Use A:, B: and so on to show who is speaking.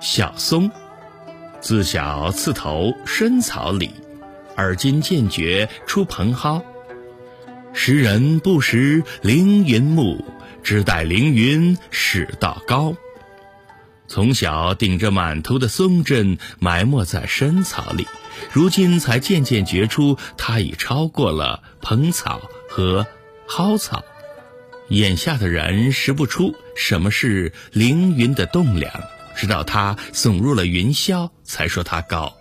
A: 小松，自小刺头深草里，而今渐觉出蓬蒿。时人不识凌云木，只待凌云始道高。从小顶着满头的松针埋没在深草里，如今才渐渐觉出，它已超过了蓬草和蒿草。眼下的人识不出什么是凌云的栋梁。直到他送入了云霄，才说他高。